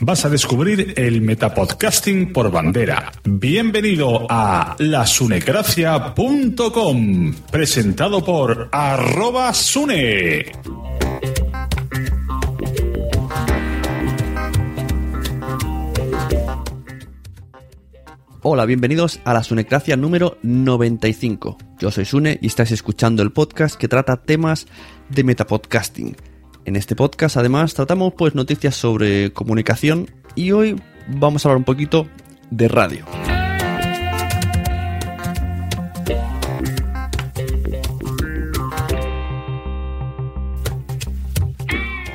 vas a descubrir el metapodcasting por bandera. Bienvenido a lasunecracia.com, presentado por arroba sune. Hola, bienvenidos a la Sunecracia número 95. Yo soy Sune y estáis escuchando el podcast que trata temas de metapodcasting. En este podcast además tratamos pues noticias sobre comunicación y hoy vamos a hablar un poquito de radio.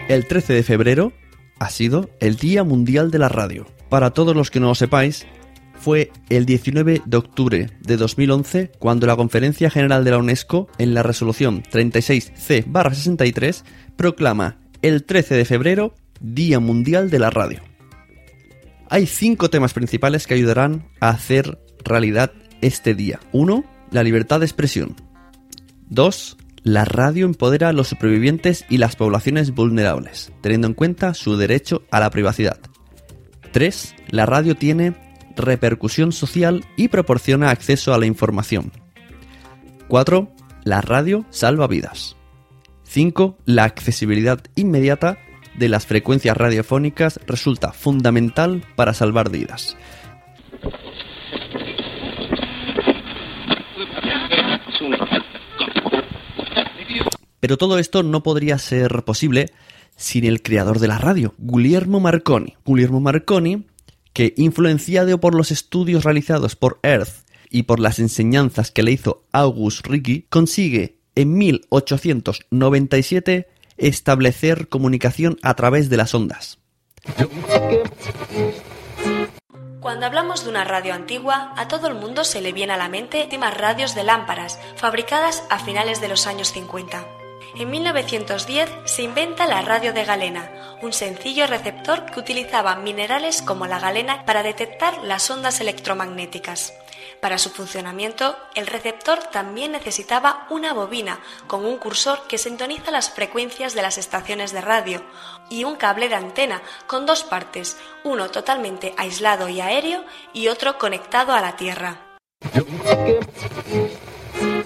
El 13 de febrero ha sido el Día Mundial de la Radio. Para todos los que no lo sepáis, fue el 19 de octubre de 2011 cuando la Conferencia General de la UNESCO, en la resolución 36C-63, proclama el 13 de febrero Día Mundial de la Radio. Hay cinco temas principales que ayudarán a hacer realidad este día. 1. La libertad de expresión. 2. La radio empodera a los supervivientes y las poblaciones vulnerables, teniendo en cuenta su derecho a la privacidad. 3. La radio tiene repercusión social y proporciona acceso a la información. 4. La radio salva vidas. 5. La accesibilidad inmediata de las frecuencias radiofónicas resulta fundamental para salvar vidas. Pero todo esto no podría ser posible sin el creador de la radio, Guglielmo Marconi. Guglielmo Marconi, que influenciado por los estudios realizados por Earth y por las enseñanzas que le hizo August Ricci, consigue en 1897 establecer comunicación a través de las ondas. Cuando hablamos de una radio antigua, a todo el mundo se le viene a la mente últimas radios de lámparas, fabricadas a finales de los años 50. En 1910 se inventa la radio de galena, un sencillo receptor que utilizaba minerales como la galena para detectar las ondas electromagnéticas. Para su funcionamiento, el receptor también necesitaba una bobina con un cursor que sintoniza las frecuencias de las estaciones de radio y un cable de antena con dos partes, uno totalmente aislado y aéreo y otro conectado a la Tierra.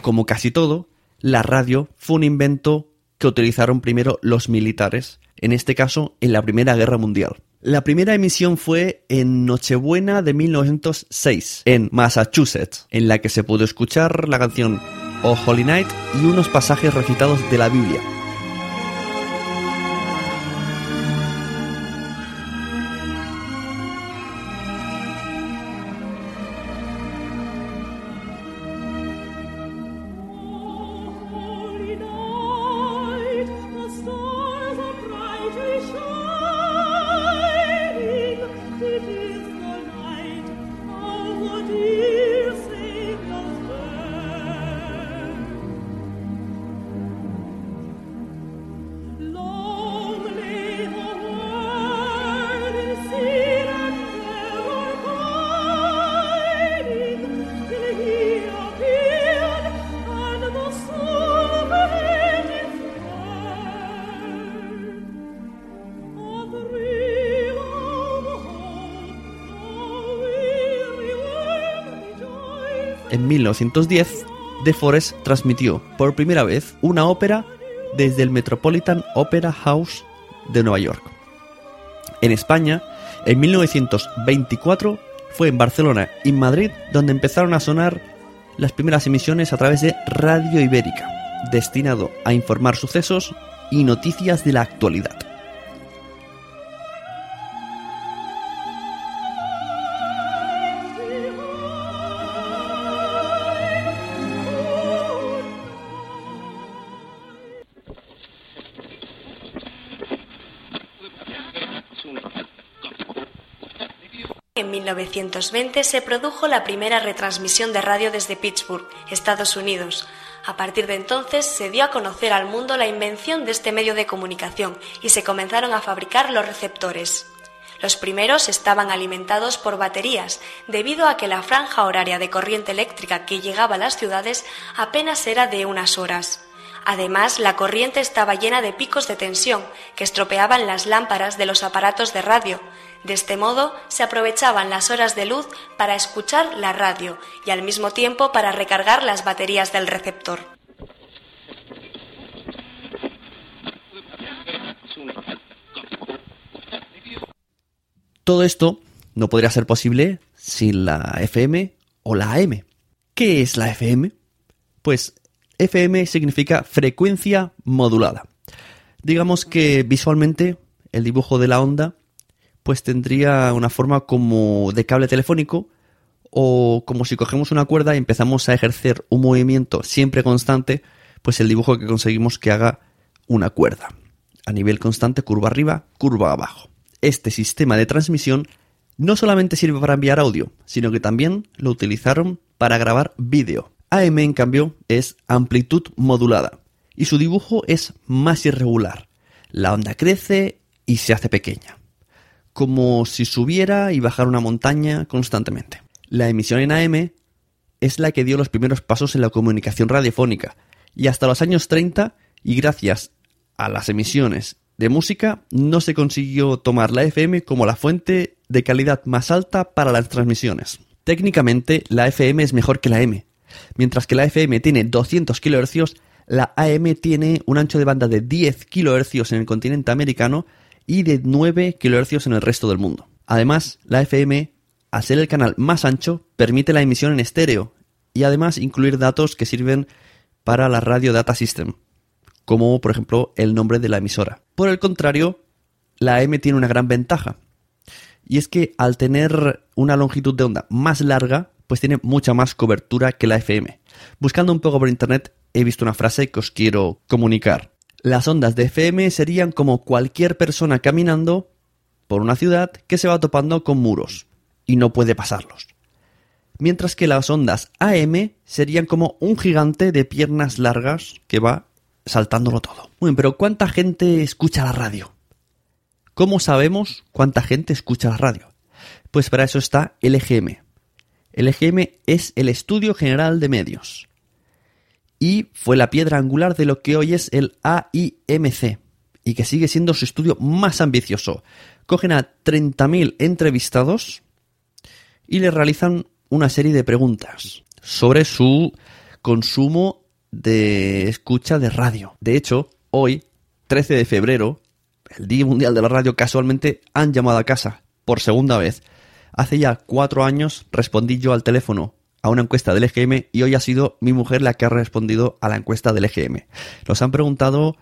Como casi todo, la radio fue un invento que utilizaron primero los militares, en este caso en la Primera Guerra Mundial. La primera emisión fue en Nochebuena de 1906, en Massachusetts, en la que se pudo escuchar la canción Oh Holy Night y unos pasajes recitados de la Biblia. En 1910, De Forest transmitió por primera vez una ópera desde el Metropolitan Opera House de Nueva York. En España, en 1924, fue en Barcelona y Madrid donde empezaron a sonar las primeras emisiones a través de Radio Ibérica, destinado a informar sucesos y noticias de la actualidad. 1920 se produjo la primera retransmisión de radio desde Pittsburgh, Estados Unidos. A partir de entonces se dio a conocer al mundo la invención de este medio de comunicación y se comenzaron a fabricar los receptores. Los primeros estaban alimentados por baterías, debido a que la franja horaria de corriente eléctrica que llegaba a las ciudades apenas era de unas horas. Además, la corriente estaba llena de picos de tensión que estropeaban las lámparas de los aparatos de radio, de este modo, se aprovechaban las horas de luz para escuchar la radio y al mismo tiempo para recargar las baterías del receptor. Todo esto no podría ser posible sin la FM o la AM. ¿Qué es la FM? Pues FM significa frecuencia modulada. Digamos que visualmente el dibujo de la onda pues tendría una forma como de cable telefónico o como si cogemos una cuerda y empezamos a ejercer un movimiento siempre constante, pues el dibujo que conseguimos que haga una cuerda. A nivel constante, curva arriba, curva abajo. Este sistema de transmisión no solamente sirve para enviar audio, sino que también lo utilizaron para grabar vídeo. AM, en cambio, es amplitud modulada y su dibujo es más irregular. La onda crece y se hace pequeña como si subiera y bajara una montaña constantemente. La emisión en AM es la que dio los primeros pasos en la comunicación radiofónica, y hasta los años 30, y gracias a las emisiones de música, no se consiguió tomar la FM como la fuente de calidad más alta para las transmisiones. Técnicamente, la FM es mejor que la M. Mientras que la FM tiene 200 kHz, la AM tiene un ancho de banda de 10 kHz en el continente americano y de 9 kHz en el resto del mundo. Además, la FM, al ser el canal más ancho, permite la emisión en estéreo y además incluir datos que sirven para la Radio Data System, como por ejemplo el nombre de la emisora. Por el contrario, la AM tiene una gran ventaja, y es que al tener una longitud de onda más larga, pues tiene mucha más cobertura que la FM. Buscando un poco por internet he visto una frase que os quiero comunicar. Las ondas de FM serían como cualquier persona caminando por una ciudad que se va topando con muros y no puede pasarlos. Mientras que las ondas AM serían como un gigante de piernas largas que va saltándolo todo. Bien, pero ¿cuánta gente escucha la radio? ¿Cómo sabemos cuánta gente escucha la radio? Pues para eso está el EGM. El EGM es el Estudio General de Medios y fue la piedra angular de lo que hoy es el AIMC y que sigue siendo su estudio más ambicioso. Cogen a 30.000 entrevistados y les realizan una serie de preguntas sobre su consumo de escucha de radio. De hecho, hoy, 13 de febrero, el Día Mundial de la Radio, casualmente han llamado a casa por segunda vez. Hace ya cuatro años respondí yo al teléfono a una encuesta del EGM y hoy ha sido mi mujer la que ha respondido a la encuesta del EGM. Nos han preguntado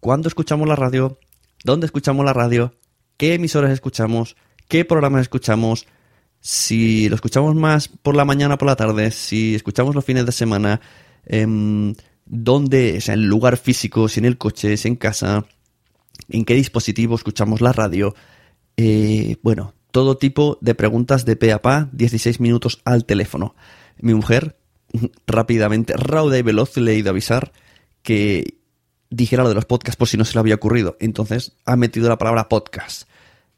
cuándo escuchamos la radio, dónde escuchamos la radio, qué emisoras escuchamos, qué programas escuchamos, si lo escuchamos más por la mañana o por la tarde, si escuchamos los fines de semana, eh, dónde, o sea, en lugar físico, si en el coche, si en casa, en qué dispositivo escuchamos la radio. Eh, bueno, todo tipo de preguntas de pe a pa, 16 minutos al teléfono. Mi mujer, rápidamente, rauda y veloz, le he ido a avisar que dijera lo de los podcasts por si no se le había ocurrido. Entonces ha metido la palabra podcast.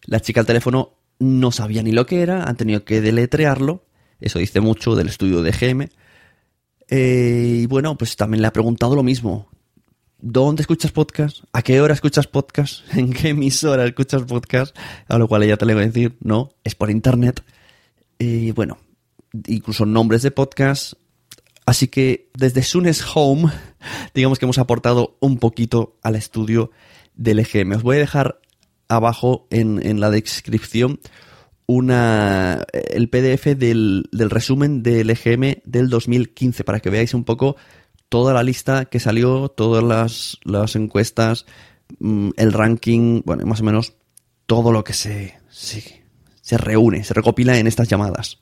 La chica al teléfono no sabía ni lo que era, han tenido que deletrearlo. Eso dice mucho del estudio de GM. Eh, y bueno, pues también le ha preguntado lo mismo. ¿Dónde escuchas podcast? ¿A qué hora escuchas podcast? ¿En qué emisora escuchas podcast? A lo cual ella te le va a decir, no, es por internet. Y bueno, incluso nombres de podcast. Así que desde Sunes Home, digamos que hemos aportado un poquito al estudio del EGM. Os voy a dejar abajo en, la descripción una, el PDF del, del resumen del EGM del 2015 para que veáis un poco toda la lista que salió, todas las, encuestas, mm, el ranking, bueno, más o menos todo lo que se, se, se reúne, se recopila en estas llamadas.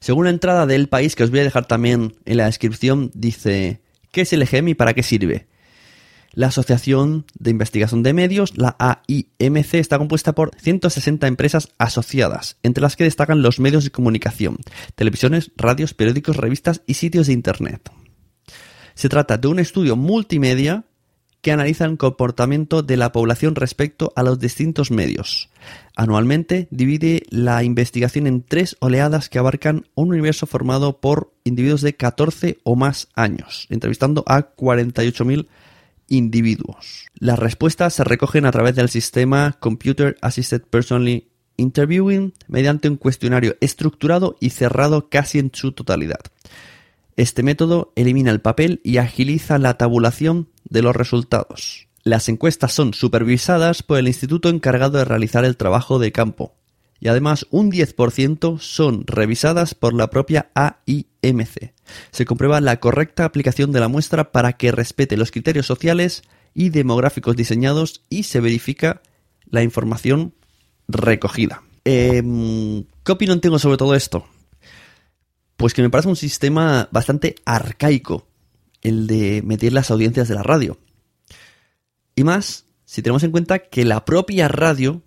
Según la entrada del país, que os voy a dejar también en la descripción, dice, ¿qué es el EGM y para qué sirve? La Asociación de Investigación de Medios, la AIMC, está compuesta por 160 empresas asociadas, entre las que destacan los medios de comunicación, televisiones, radios, periódicos, revistas y sitios de Internet. Se trata de un estudio multimedia que analiza el comportamiento de la población respecto a los distintos medios. Anualmente divide la investigación en tres oleadas que abarcan un universo formado por individuos de 14 o más años, entrevistando a 48.000 individuos. Las respuestas se recogen a través del sistema Computer Assisted Personally Interviewing mediante un cuestionario estructurado y cerrado casi en su totalidad. Este método elimina el papel y agiliza la tabulación de los resultados. Las encuestas son supervisadas por el instituto encargado de realizar el trabajo de campo y además un 10% son revisadas por la propia AIMC. Se comprueba la correcta aplicación de la muestra para que respete los criterios sociales y demográficos diseñados y se verifica la información recogida. Eh, ¿Qué opinión tengo sobre todo esto? Pues que me parece un sistema bastante arcaico el de meter las audiencias de la radio. Y más si tenemos en cuenta que la propia radio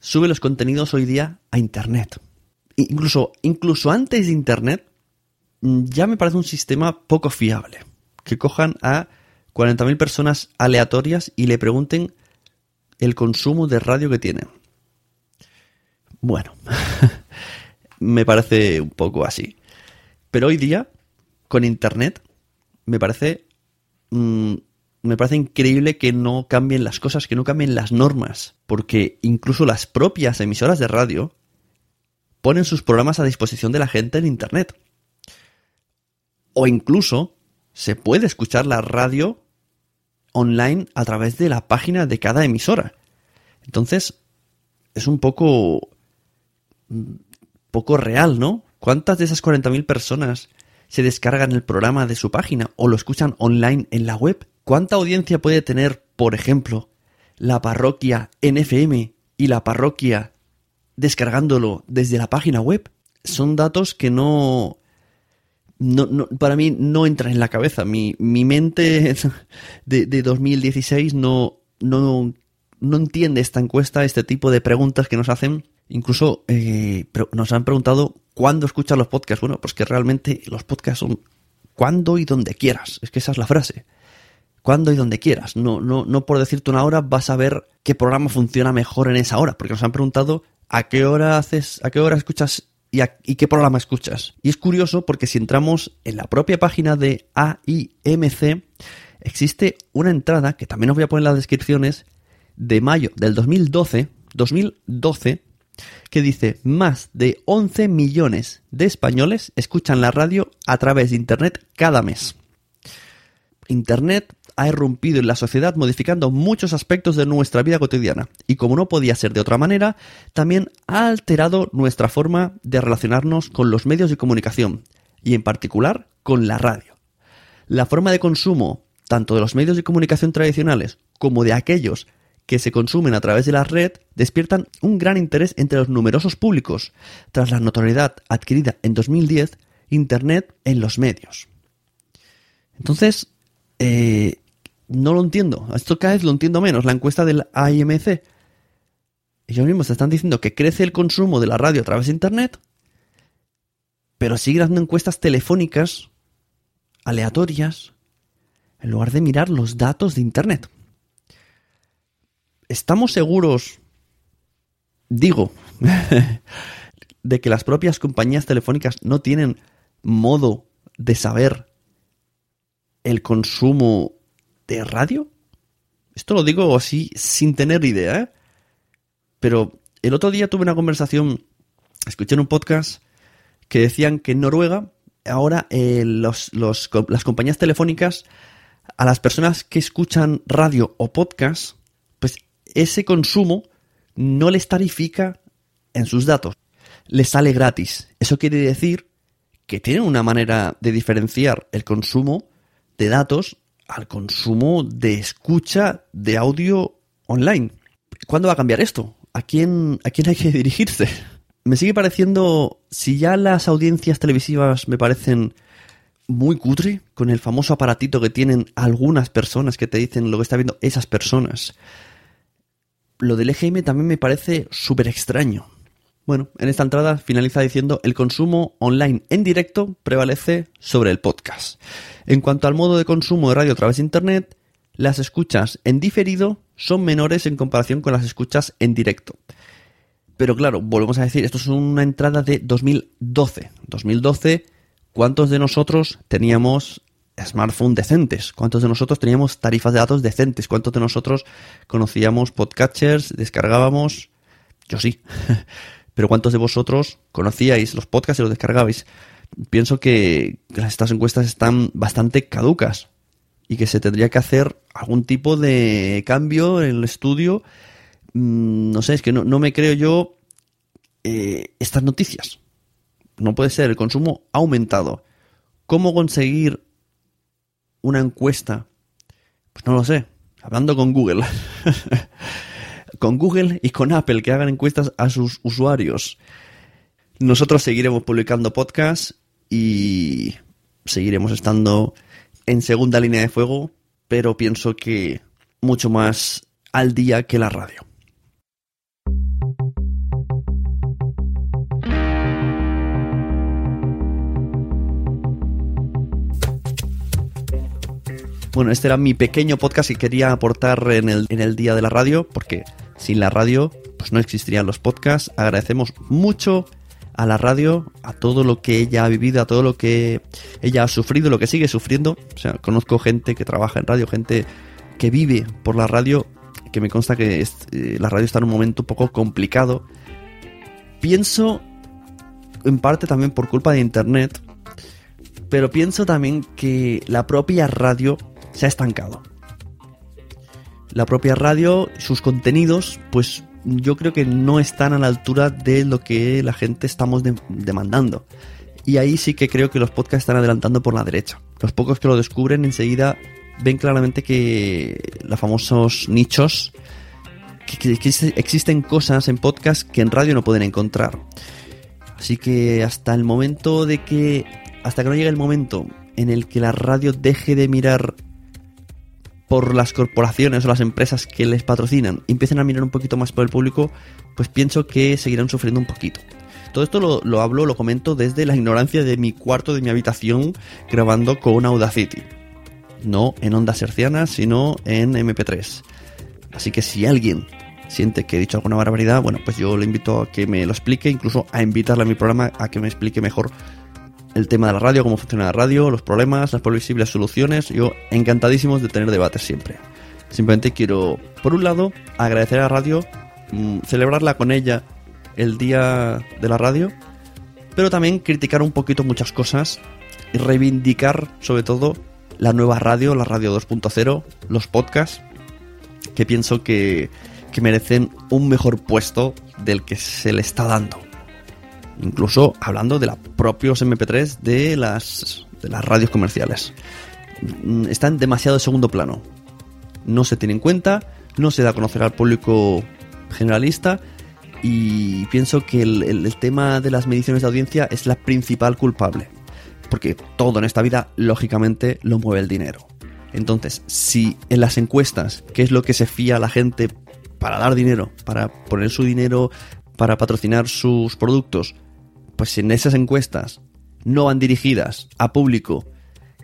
sube los contenidos hoy día a Internet. Incluso, incluso antes de Internet, mm, ya me parece un sistema poco fiable. Que cojan a 40.000 personas aleatorias y le pregunten el consumo de radio que tienen. Bueno, me parece un poco así. Pero hoy día, con Internet, me parece. Mmm, me parece increíble que no cambien las cosas, que no cambien las normas, porque incluso las propias emisoras de radio ponen sus programas a disposición de la gente en Internet. O incluso se puede escuchar la radio online a través de la página de cada emisora. Entonces, es un poco poco real, ¿no? ¿Cuántas de esas 40.000 personas se descargan el programa de su página o lo escuchan online en la web? ¿Cuánta audiencia puede tener, por ejemplo, la parroquia NFM y la parroquia descargándolo desde la página web? Son datos que no, no, para mí no entran en la cabeza. Mi, mi mente de, de 2016 no, no, no entiende esta encuesta, este tipo de preguntas que nos hacen Incluso eh, nos han preguntado cuándo escuchas los podcasts. Bueno, pues que realmente los podcasts son cuando y donde quieras. Es que esa es la frase. Cuando y donde quieras. No, no, no por decirte una hora vas a ver qué programa funciona mejor en esa hora. Porque nos han preguntado a qué hora haces, a qué hora escuchas y, y qué programa escuchas. Y es curioso porque si entramos en la propia página de AIMC, existe una entrada, que también os voy a poner en las descripciones, de mayo del 2012, 2012, que dice más de 11 millones de españoles escuchan la radio a través de Internet cada mes. Internet ha irrumpido en la sociedad modificando muchos aspectos de nuestra vida cotidiana y como no podía ser de otra manera, también ha alterado nuestra forma de relacionarnos con los medios de comunicación y en particular con la radio. La forma de consumo tanto de los medios de comunicación tradicionales como de aquellos que se consumen a través de la red despiertan un gran interés entre los numerosos públicos, tras la notoriedad adquirida en 2010 Internet en los medios. Entonces, eh, no lo entiendo. Esto cada vez lo entiendo menos. La encuesta del AIMC. Ellos mismos están diciendo que crece el consumo de la radio a través de Internet, pero siguen haciendo encuestas telefónicas aleatorias en lugar de mirar los datos de Internet. ¿Estamos seguros, digo, de que las propias compañías telefónicas no tienen modo de saber el consumo de radio? Esto lo digo así sin tener idea, ¿eh? Pero el otro día tuve una conversación, escuché en un podcast que decían que en Noruega ahora eh, las compañías telefónicas a las personas que escuchan radio o podcast ese consumo no les tarifica en sus datos, les sale gratis. Eso quiere decir que tienen una manera de diferenciar el consumo de datos al consumo de escucha de audio online. ¿Cuándo va a cambiar esto? ¿A quién, a quién hay que dirigirse? Me sigue pareciendo, si ya las audiencias televisivas me parecen muy cutre, con el famoso aparatito que tienen algunas personas que te dicen lo que está viendo esas personas, lo del EGM también me parece súper extraño. Bueno, en esta entrada finaliza diciendo el consumo online en directo prevalece sobre el podcast. En cuanto al modo de consumo de radio a través de Internet, las escuchas en diferido son menores en comparación con las escuchas en directo. Pero claro, volvemos a decir, esto es una entrada de 2012. 2012, ¿cuántos de nosotros teníamos smartphones decentes? ¿Cuántos de nosotros teníamos tarifas de datos decentes? ¿Cuántos de nosotros conocíamos podcatchers, descargábamos? Yo sí. Pero ¿cuántos de vosotros conocíais los podcasts y los descargabais? Pienso que estas encuestas están bastante caducas y que se tendría que hacer algún tipo de cambio en el estudio. Mm, no sé, es que no, me creo yo eh, estas noticias. No puede ser, el consumo ha aumentado. ¿Cómo conseguir una encuesta, pues no lo sé, hablando con Google, con Google y con Apple que hagan encuestas a sus usuarios. Nosotros seguiremos publicando podcasts y seguiremos estando en segunda línea de fuego, pero pienso que mucho más al día que la radio. Bueno, este era mi pequeño podcast que quería aportar en el, en el día de la radio, porque sin la radio pues no existirían los podcasts. Agradecemos mucho a la radio, a todo lo que ella ha vivido, a todo lo que ella ha sufrido, lo que sigue sufriendo. O sea, conozco gente que trabaja en radio, gente que vive por la radio, que me consta que eh, la radio está en un momento un poco complicado. Pienso, en parte también por culpa de Internet, pero pienso también que la propia radio se ha estancado. La propia radio, sus contenidos, pues yo creo que no están a la altura de lo que la gente estamos demandando. Y ahí sí que creo que los podcasts están adelantando por la derecha. Los pocos que lo descubren enseguida ven claramente que los famosos nichos, que, existen cosas en podcast que en radio no pueden encontrar. Así que hasta el momento de que, hasta que no llegue el momento en el que la radio deje de mirar por las corporaciones o las empresas que les patrocinan empiecen a mirar un poquito más por el público, pues pienso que seguirán sufriendo un poquito. Todo esto lo, lo hablo, lo comento desde la ignorancia de mi cuarto, de mi habitación, grabando con Audacity. No en ondas hercianas, sino en MP3. Así que si alguien siente que he dicho alguna barbaridad, bueno, pues yo le invito a que me lo explique, incluso a invitarle a mi programa a que me explique mejor el tema de la radio, cómo funciona la radio, los problemas, las posibles soluciones. Yo encantadísimos de tener debates siempre. Simplemente quiero, por un lado, agradecer a la radio, mm, celebrarla con ella el día de la radio, pero también criticar un poquito muchas cosas y reivindicar sobre todo la nueva radio, la radio 2.0, los podcasts, que pienso que, que merecen un mejor puesto del que se le está dando. Incluso hablando de los propios MP3 de las, de las radios comerciales. Mm, están demasiado de segundo plano. No se tiene en cuenta, no se da a conocer al público generalista y pienso que el, el tema de las mediciones de audiencia es la principal culpable. Porque todo en esta vida, lógicamente, lo mueve el dinero. Entonces, si en las encuestas, que es lo que se fía a la gente para dar dinero, para poner su dinero, para patrocinar sus productos, pues si en esas encuestas no van dirigidas a público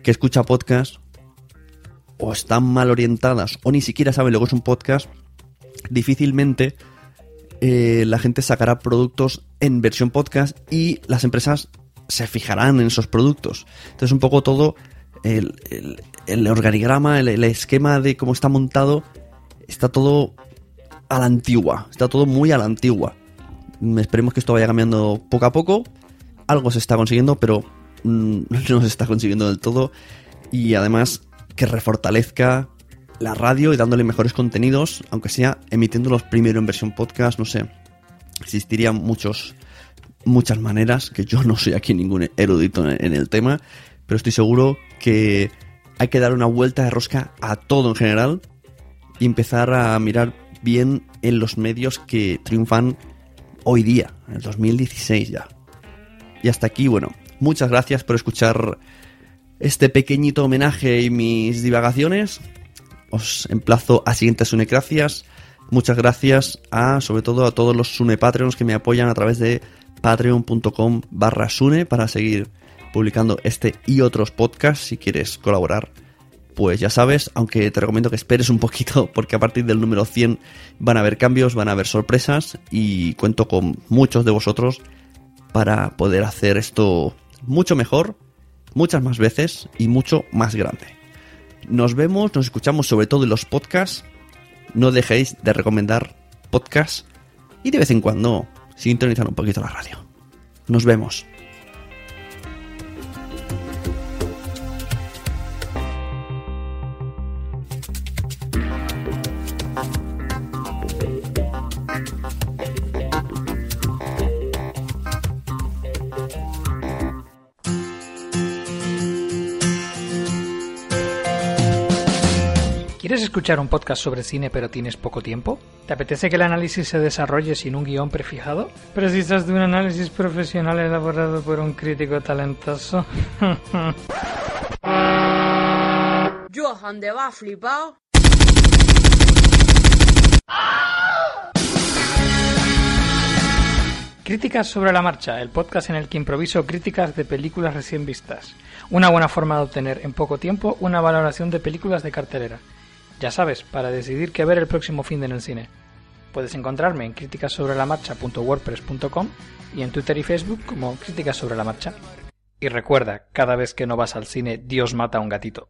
que escucha podcast, o están mal orientadas, o ni siquiera sabe lo que es un podcast, difícilmente eh, la gente sacará productos en versión podcast y las empresas se fijarán en esos productos. Entonces un poco todo el, organigrama, el, esquema de cómo está montado, está todo a la antigua, está todo muy a la antigua. Esperemos que esto vaya cambiando poco a poco. Algo se está consiguiendo, pero mm, no se está consiguiendo del todo. Y además que refortalezca la radio y dándole mejores contenidos, aunque sea emitiéndolos primero en versión podcast, no sé. Existirían muchos, muchas maneras, que yo no soy aquí ningún erudito en el tema, pero estoy seguro que hay que dar una vuelta de rosca a todo en general y empezar a mirar bien en los medios que triunfan hoy día, en el 2016 ya. Y hasta aquí, bueno, muchas gracias por escuchar este pequeñito homenaje y mis divagaciones. Os emplazo a siguientes sunecracias. Muchas gracias a, sobre todo, a todos los Sune Patreons que me apoyan a través de patreon.com barra Sune para seguir publicando este y otros podcasts si quieres colaborar. Pues ya sabes, aunque te recomiendo que esperes un poquito porque a partir del número 100 van a haber cambios, van a haber sorpresas y cuento con muchos de vosotros para poder hacer esto mucho mejor muchas más veces y mucho más grande. Nos vemos, nos escuchamos sobre todo en los podcasts. No dejéis de recomendar podcasts y de vez en cuando sintonizar un poquito la radio. Nos vemos. ¿Quieres escuchar un podcast sobre cine pero tienes poco tiempo? ¿Te apetece que el análisis se desarrolle sin un guion prefijado? ¿Precisas de un análisis profesional elaborado por un crítico talentoso? Johan de va flipado. Críticas sobre la marcha, el podcast en el que improviso críticas de películas recién vistas. Una buena forma de obtener en poco tiempo una valoración de películas de cartelera. Ya sabes, para decidir qué ver el próximo fin de en el cine. Puedes encontrarme en críticasobrelamarcha.wordpress.com y en Twitter y Facebook como Críticas sobre la Marcha. Y recuerda, cada vez que no vas al cine, Dios mata a un gatito.